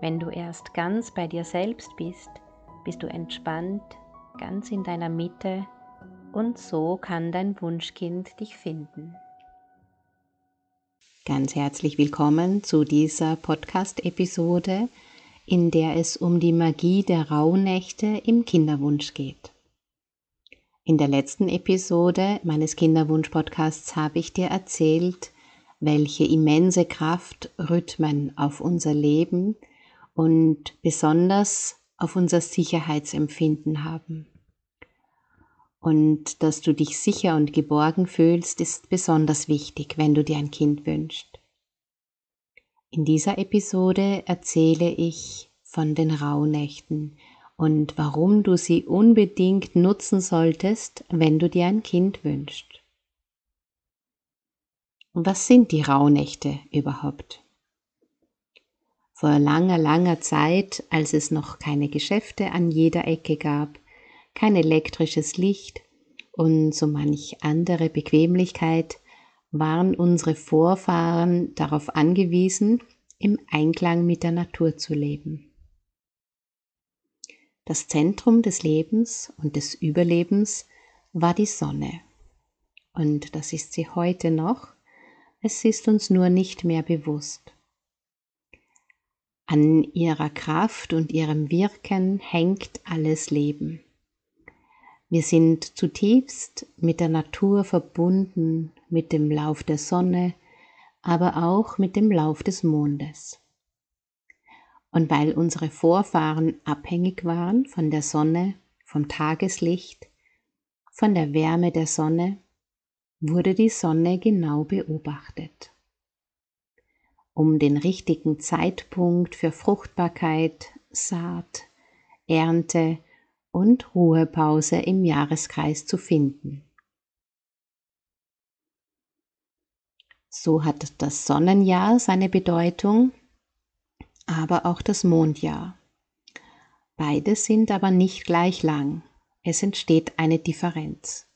Wenn du erst ganz bei dir selbst bist, bist du entspannt, ganz in deiner Mitte und so kann dein Wunschkind dich finden. Ganz herzlich willkommen zu dieser Podcast-Episode, in der es um die Magie der Rauhnächte im Kinderwunsch geht. In der letzten Episode meines Kinderwunsch-Podcasts habe ich dir erzählt, welche immense Kraft Rhythmen auf unser Leben und besonders auf unser Sicherheitsempfinden haben. Und dass du dich sicher und geborgen fühlst, ist besonders wichtig, wenn du dir ein Kind wünschst. In dieser Episode erzähle ich von den Rauhnächten und warum du sie unbedingt nutzen solltest, wenn du dir ein Kind wünschst. Was sind die Rauhnächte überhaupt? Vor langer, langer Zeit, als es noch keine Geschäfte an jeder Ecke gab, kein elektrisches Licht und so manch andere Bequemlichkeit, waren unsere Vorfahren darauf angewiesen, im Einklang mit der Natur zu leben. Das Zentrum des Lebens und des Überlebens war die Sonne. Und das ist sie heute noch, es ist uns nur nicht mehr bewusst. An ihrer Kraft und ihrem Wirken hängt alles Leben. Wir sind zutiefst mit der Natur verbunden, mit dem Lauf der Sonne, aber auch mit dem Lauf des Mondes. Und weil unsere Vorfahren abhängig waren von der Sonne, vom Tageslicht, von der Wärme der Sonne, wurde die Sonne genau beobachtet um den richtigen Zeitpunkt für Fruchtbarkeit, Saat, Ernte und Ruhepause im Jahreskreis zu finden. So hat das Sonnenjahr seine Bedeutung, aber auch das Mondjahr. Beide sind aber nicht gleich lang. Es entsteht eine Differenz.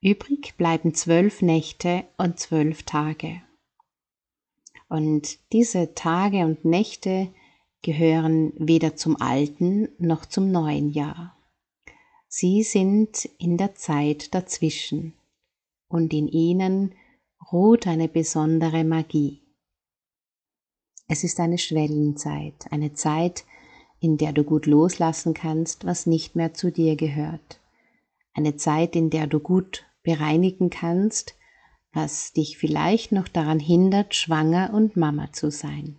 Übrig bleiben zwölf Nächte und zwölf Tage. Und diese Tage und Nächte gehören weder zum alten noch zum neuen Jahr. Sie sind in der Zeit dazwischen und in ihnen ruht eine besondere Magie. Es ist eine Schwellenzeit, eine Zeit, in der du gut loslassen kannst, was nicht mehr zu dir gehört. Eine Zeit, in der du gut bereinigen kannst, was dich vielleicht noch daran hindert, schwanger und Mama zu sein.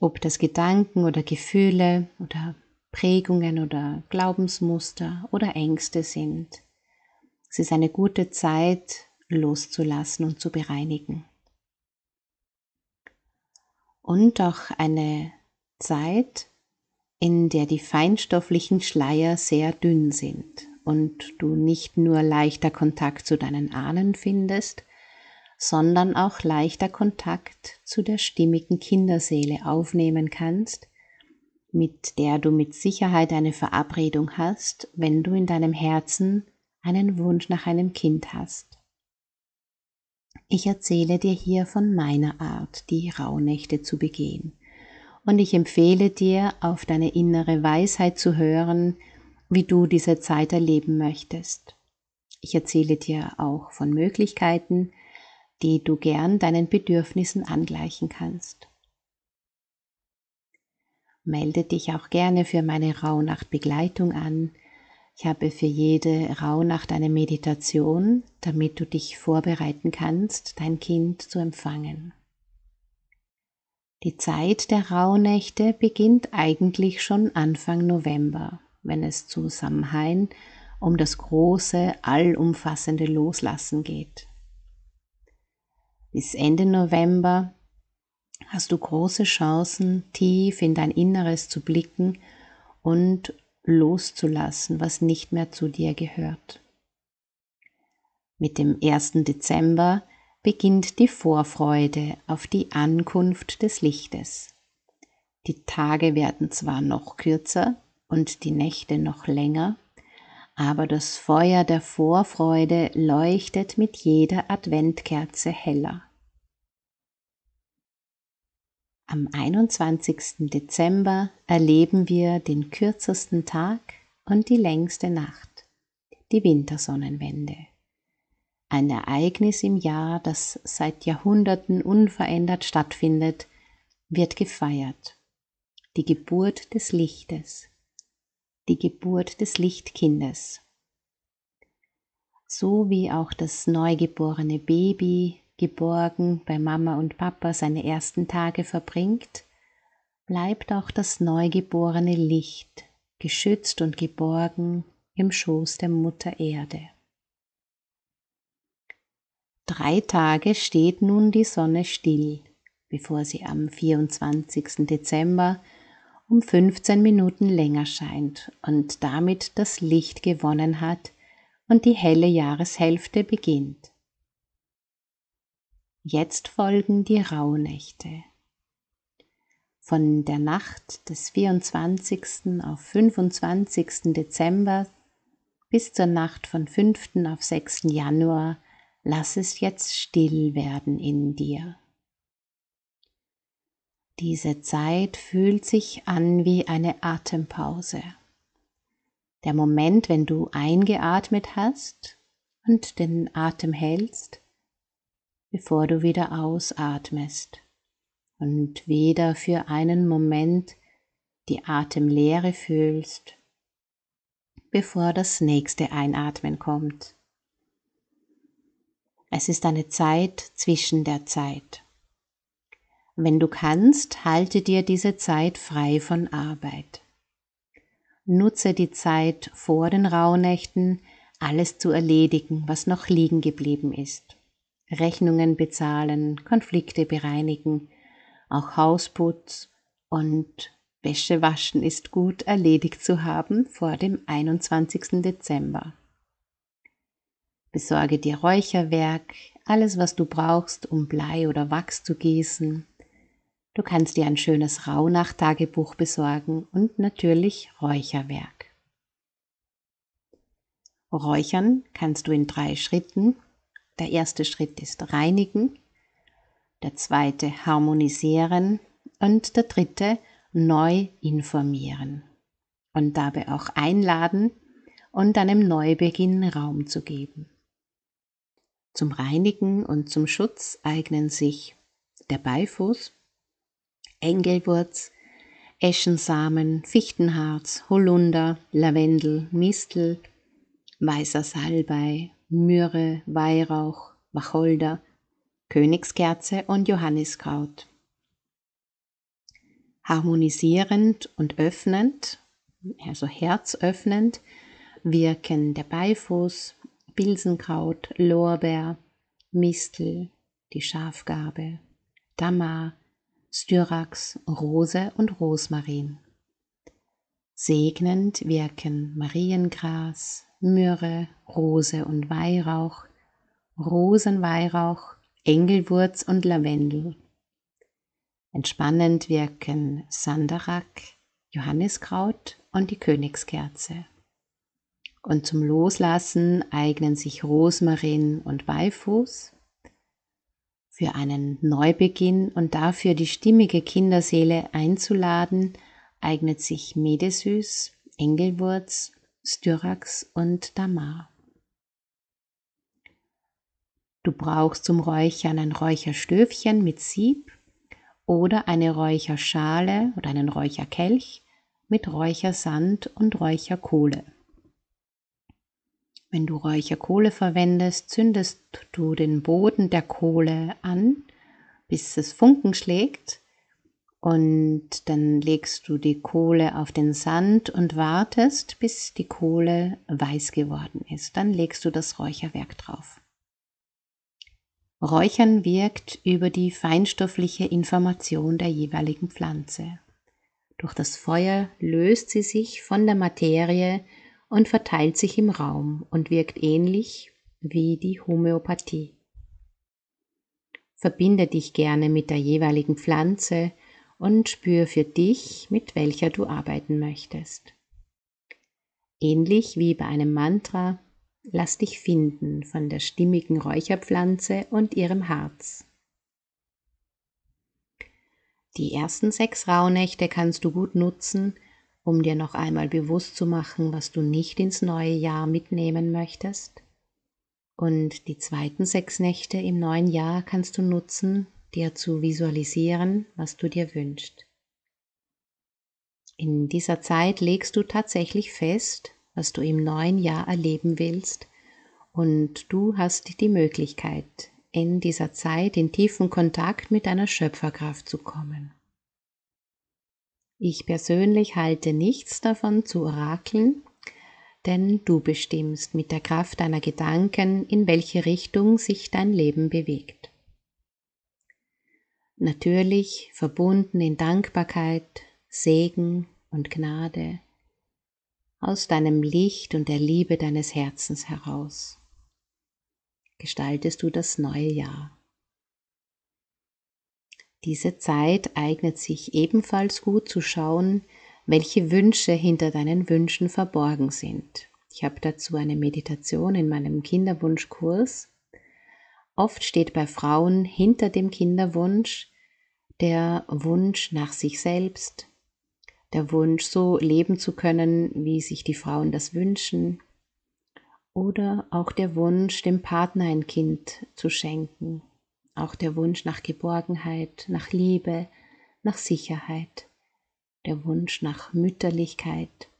Ob das Gedanken oder Gefühle oder Prägungen oder Glaubensmuster oder Ängste sind. Es ist eine gute Zeit, loszulassen und zu bereinigen. Und auch eine Zeit, in der die feinstofflichen Schleier sehr dünn sind und du nicht nur leichter Kontakt zu deinen Ahnen findest, sondern auch leichter Kontakt zu der stimmigen Kinderseele aufnehmen kannst, mit der du mit Sicherheit eine Verabredung hast, wenn du in deinem Herzen einen Wunsch nach einem Kind hast. Ich erzähle dir hier von meiner Art, die Rauhnächte zu begehen, und ich empfehle dir, auf deine innere Weisheit zu hören, wie du diese Zeit erleben möchtest. Ich erzähle dir auch von Möglichkeiten, die du gern deinen Bedürfnissen angleichen kannst. Melde dich auch gerne für meine Rauhnacht-Begleitung an. Ich habe für jede Rauhnacht eine Meditation, damit du dich vorbereiten kannst, dein Kind zu empfangen. Die Zeit der Rauhnächte beginnt eigentlich schon Anfang November wenn es zu Samhain um das große, allumfassende Loslassen geht. Bis Ende November hast du große Chancen, tief in dein Inneres zu blicken und loszulassen, was nicht mehr zu dir gehört. Mit dem 1. Dezember beginnt die Vorfreude auf die Ankunft des Lichtes. Die Tage werden zwar noch kürzer und die Nächte noch länger, aber das Feuer der Vorfreude leuchtet mit jeder Adventkerze heller. Am 21. Dezember erleben wir den kürzesten Tag und die längste Nacht, die Wintersonnenwende. Ein Ereignis im Jahr, das seit Jahrhunderten unverändert stattfindet, wird gefeiert. Die Geburt des Lichtes, die Geburt des Lichtkindes. So wie auch das neugeborene Baby geborgen bei Mama und Papa seine ersten Tage verbringt, bleibt auch das neugeborene Licht geschützt und geborgen im Schoß der Mutter Erde. Drei Tage steht nun die Sonne still, bevor sie am 24. Dezember um 15 Minuten länger scheint und damit das Licht gewonnen hat und die helle Jahreshälfte beginnt. Jetzt folgen die Rauhnächte. Von der Nacht des 24. auf 25. Dezember bis zur Nacht von 5. auf 6. Januar lass es jetzt still werden in dir. Diese Zeit fühlt sich an wie eine Atempause. Der Moment, wenn du eingeatmet hast und den Atem hältst bevor du wieder ausatmest und wieder für einen Moment die Atemleere fühlst, bevor das nächste Einatmen kommt. Es ist eine Zeit zwischen der Zeit. Wenn du kannst, halte dir diese Zeit frei von Arbeit. Nutze die Zeit vor den Rauhnächten, alles zu erledigen, was noch liegen geblieben ist. Rechnungen bezahlen, Konflikte bereinigen, auch Hausputz und Wäsche waschen ist gut erledigt zu haben vor dem 21. Dezember. Besorge dir Räucherwerk, alles was du brauchst, um Blei oder Wachs zu gießen. Du kannst dir ein schönes Rauhnacht-Tagebuch besorgen und natürlich Räucherwerk. Räuchern kannst du in drei Schritten der erste Schritt ist reinigen, der zweite harmonisieren und der dritte neu informieren und dabei auch einladen und einem Neubeginn Raum zu geben. Zum Reinigen und zum Schutz eignen sich der Beifuß, Engelwurz, Eschensamen, Fichtenharz, Holunder, Lavendel, Mistel, weißer Salbei, Myrrhe, Weihrauch, Wacholder, Königskerze und Johanniskraut. Harmonisierend und öffnend, also herzöffnend, wirken der Beifuß, Bilsenkraut, Lorbeer, Mistel, die Schafgarbe, Damar, Styrax, Rose und Rosmarin. Segnend wirken Mariengras, Myrrhe, Rose und Weihrauch, Rosenweihrauch, Engelwurz und Lavendel. Entspannend wirken Sandarak, Johanniskraut und die Königskerze. Und zum Loslassen eignen sich Rosmarin und Beifuß. Für einen Neubeginn und dafür die stimmige Kinderseele einzuladen, eignet sich Medesüß, Engelwurz Styrax und Damar. Du brauchst zum Räuchern ein Räucherstöfchen mit Sieb oder eine Räucherschale oder einen Räucherkelch mit Räuchersand und Räucherkohle. Wenn du Räucherkohle verwendest, zündest du den Boden der Kohle an, bis es Funken schlägt und dann legst du die Kohle auf den Sand und wartest, bis die Kohle weiß geworden ist. Dann legst du das Räucherwerk drauf. Räuchern wirkt über die feinstoffliche Information der jeweiligen Pflanze. Durch das Feuer löst sie sich von der Materie und verteilt sich im Raum und wirkt ähnlich wie die Homöopathie. Verbinde dich gerne mit der jeweiligen Pflanze und spür für dich, mit welcher du arbeiten möchtest. Ähnlich wie bei einem Mantra, lass dich finden von der stimmigen Räucherpflanze und ihrem Herz. Die ersten sechs Rauhnächte kannst du gut nutzen, um dir noch einmal bewusst zu machen, was du nicht ins neue Jahr mitnehmen möchtest. Und die zweiten sechs Nächte im neuen Jahr kannst du nutzen, dir zu visualisieren, was du dir wünschst. In dieser Zeit legst du tatsächlich fest, was du im neuen Jahr erleben willst und du hast die Möglichkeit, in dieser Zeit in tiefen Kontakt mit deiner Schöpferkraft zu kommen. Ich persönlich halte nichts davon zu orakeln, denn du bestimmst mit der Kraft deiner Gedanken, in welche Richtung sich dein Leben bewegt. Natürlich verbunden in Dankbarkeit, Segen und Gnade aus deinem Licht und der Liebe deines Herzens heraus. Gestaltest du das neue Jahr. Diese Zeit eignet sich ebenfalls gut zu schauen, welche Wünsche hinter deinen Wünschen verborgen sind. Ich habe dazu eine Meditation in meinem Kinderwunschkurs. Oft steht bei Frauen hinter dem Kinderwunsch der Wunsch nach sich selbst, der Wunsch, so leben zu können, wie sich die Frauen das wünschen, oder auch der Wunsch, dem Partner ein Kind zu schenken, auch der Wunsch nach Geborgenheit, nach Liebe, nach Sicherheit der Wunsch nach Mütterlichkeit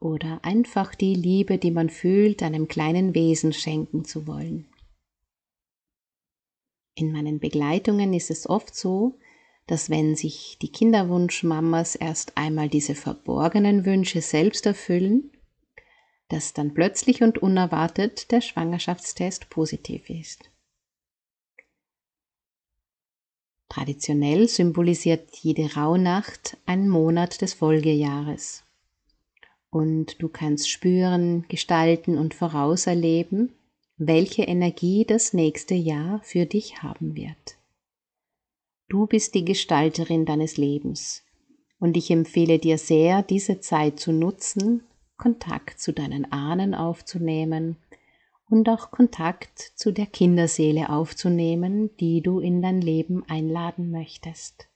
oder einfach die Liebe, die man fühlt, einem kleinen Wesen schenken zu wollen. In meinen Begleitungen ist es oft so, dass wenn sich die Kinderwunschmamas erst einmal diese verborgenen Wünsche selbst erfüllen, dass dann plötzlich und unerwartet der Schwangerschaftstest positiv ist. Traditionell symbolisiert jede Rauhnacht einen Monat des Folgejahres. Und du kannst spüren, gestalten und vorauserleben, welche Energie das nächste Jahr für dich haben wird. Du bist die Gestalterin deines Lebens und ich empfehle dir sehr, diese Zeit zu nutzen, Kontakt zu deinen Ahnen aufzunehmen und auch Kontakt zu der Kinderseele aufzunehmen, die du in dein Leben einladen möchtest.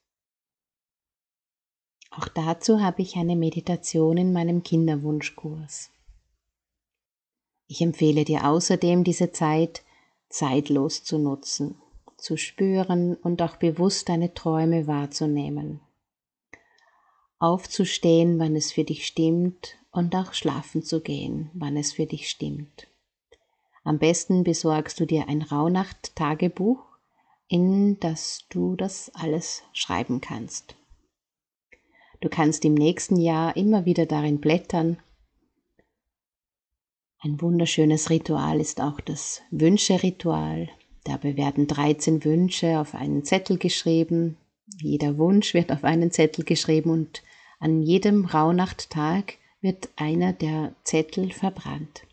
Auch dazu habe ich eine Meditation in meinem Kinderwunschkurs. Ich empfehle dir außerdem diese Zeit zeitlos zu nutzen, zu spüren und auch bewusst deine Träume wahrzunehmen. Aufzustehen, wann es für dich stimmt und auch schlafen zu gehen, wann es für dich stimmt. Am besten besorgst du dir ein Rauhnacht-Tagebuch, in das du das alles schreiben kannst. Du kannst im nächsten Jahr immer wieder darin blättern. Ein wunderschönes Ritual ist auch das Wünscheritual. Dabei werden 13 Wünsche auf einen Zettel geschrieben. Jeder Wunsch wird auf einen Zettel geschrieben und an jedem Rauhnachttag wird einer der Zettel verbrannt.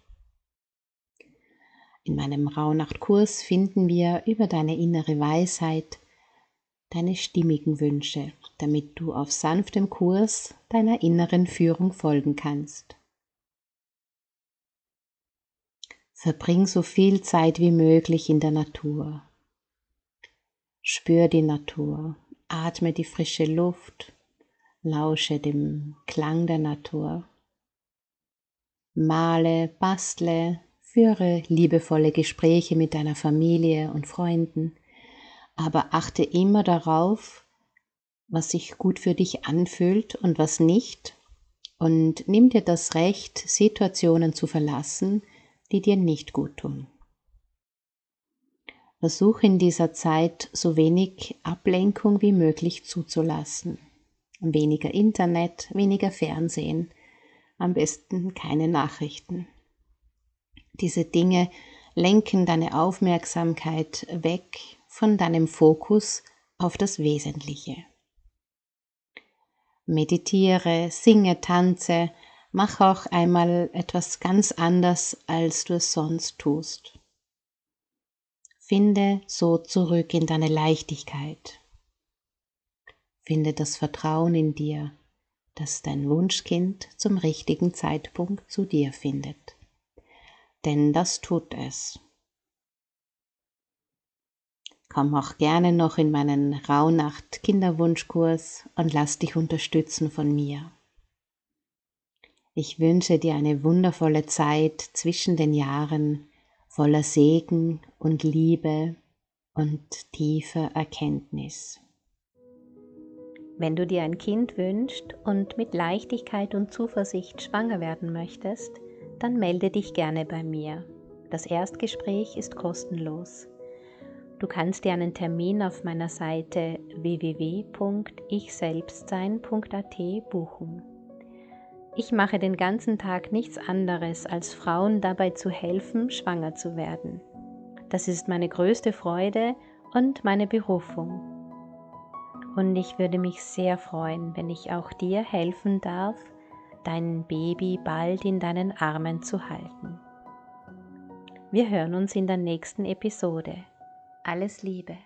In meinem Rauhnachtkurs finden wir über deine innere Weisheit deine stimmigen Wünsche, damit du auf sanftem Kurs deiner inneren Führung folgen kannst. Verbring so viel Zeit wie möglich in der Natur. Spür die Natur, atme die frische Luft, lausche dem Klang der Natur. Male, bastle, Führe liebevolle Gespräche mit deiner Familie und Freunden, aber achte immer darauf, was sich gut für dich anfühlt und was nicht, und nimm dir das Recht, Situationen zu verlassen, die dir nicht gut tun. Versuche in dieser Zeit so wenig Ablenkung wie möglich zuzulassen. Weniger Internet, weniger Fernsehen, am besten keine Nachrichten. Diese Dinge lenken deine Aufmerksamkeit weg von deinem Fokus auf das Wesentliche. Meditiere, singe, tanze, mach auch einmal etwas ganz anders, als du es sonst tust. Finde so zurück in deine Leichtigkeit. Finde das Vertrauen in dir, dass dein Wunschkind zum richtigen Zeitpunkt zu dir findet. Denn das tut es. Komm auch gerne noch in meinen Rauhnacht Kinderwunschkurs und lass dich unterstützen von mir. Ich wünsche dir eine wundervolle Zeit zwischen den Jahren voller Segen und Liebe und tiefer Erkenntnis. Wenn du dir ein Kind wünschst und mit Leichtigkeit und Zuversicht schwanger werden möchtest, dann melde dich gerne bei mir. Das Erstgespräch ist kostenlos. Du kannst dir einen Termin auf meiner Seite www.ichselbstsein.at buchen. Ich mache den ganzen Tag nichts anderes, als Frauen dabei zu helfen, schwanger zu werden. Das ist meine größte Freude und meine Berufung. Und ich würde mich sehr freuen, wenn ich auch dir helfen darf, dein Baby bald in deinen Armen zu halten. Wir hören uns in der nächsten Episode. Alles Liebe.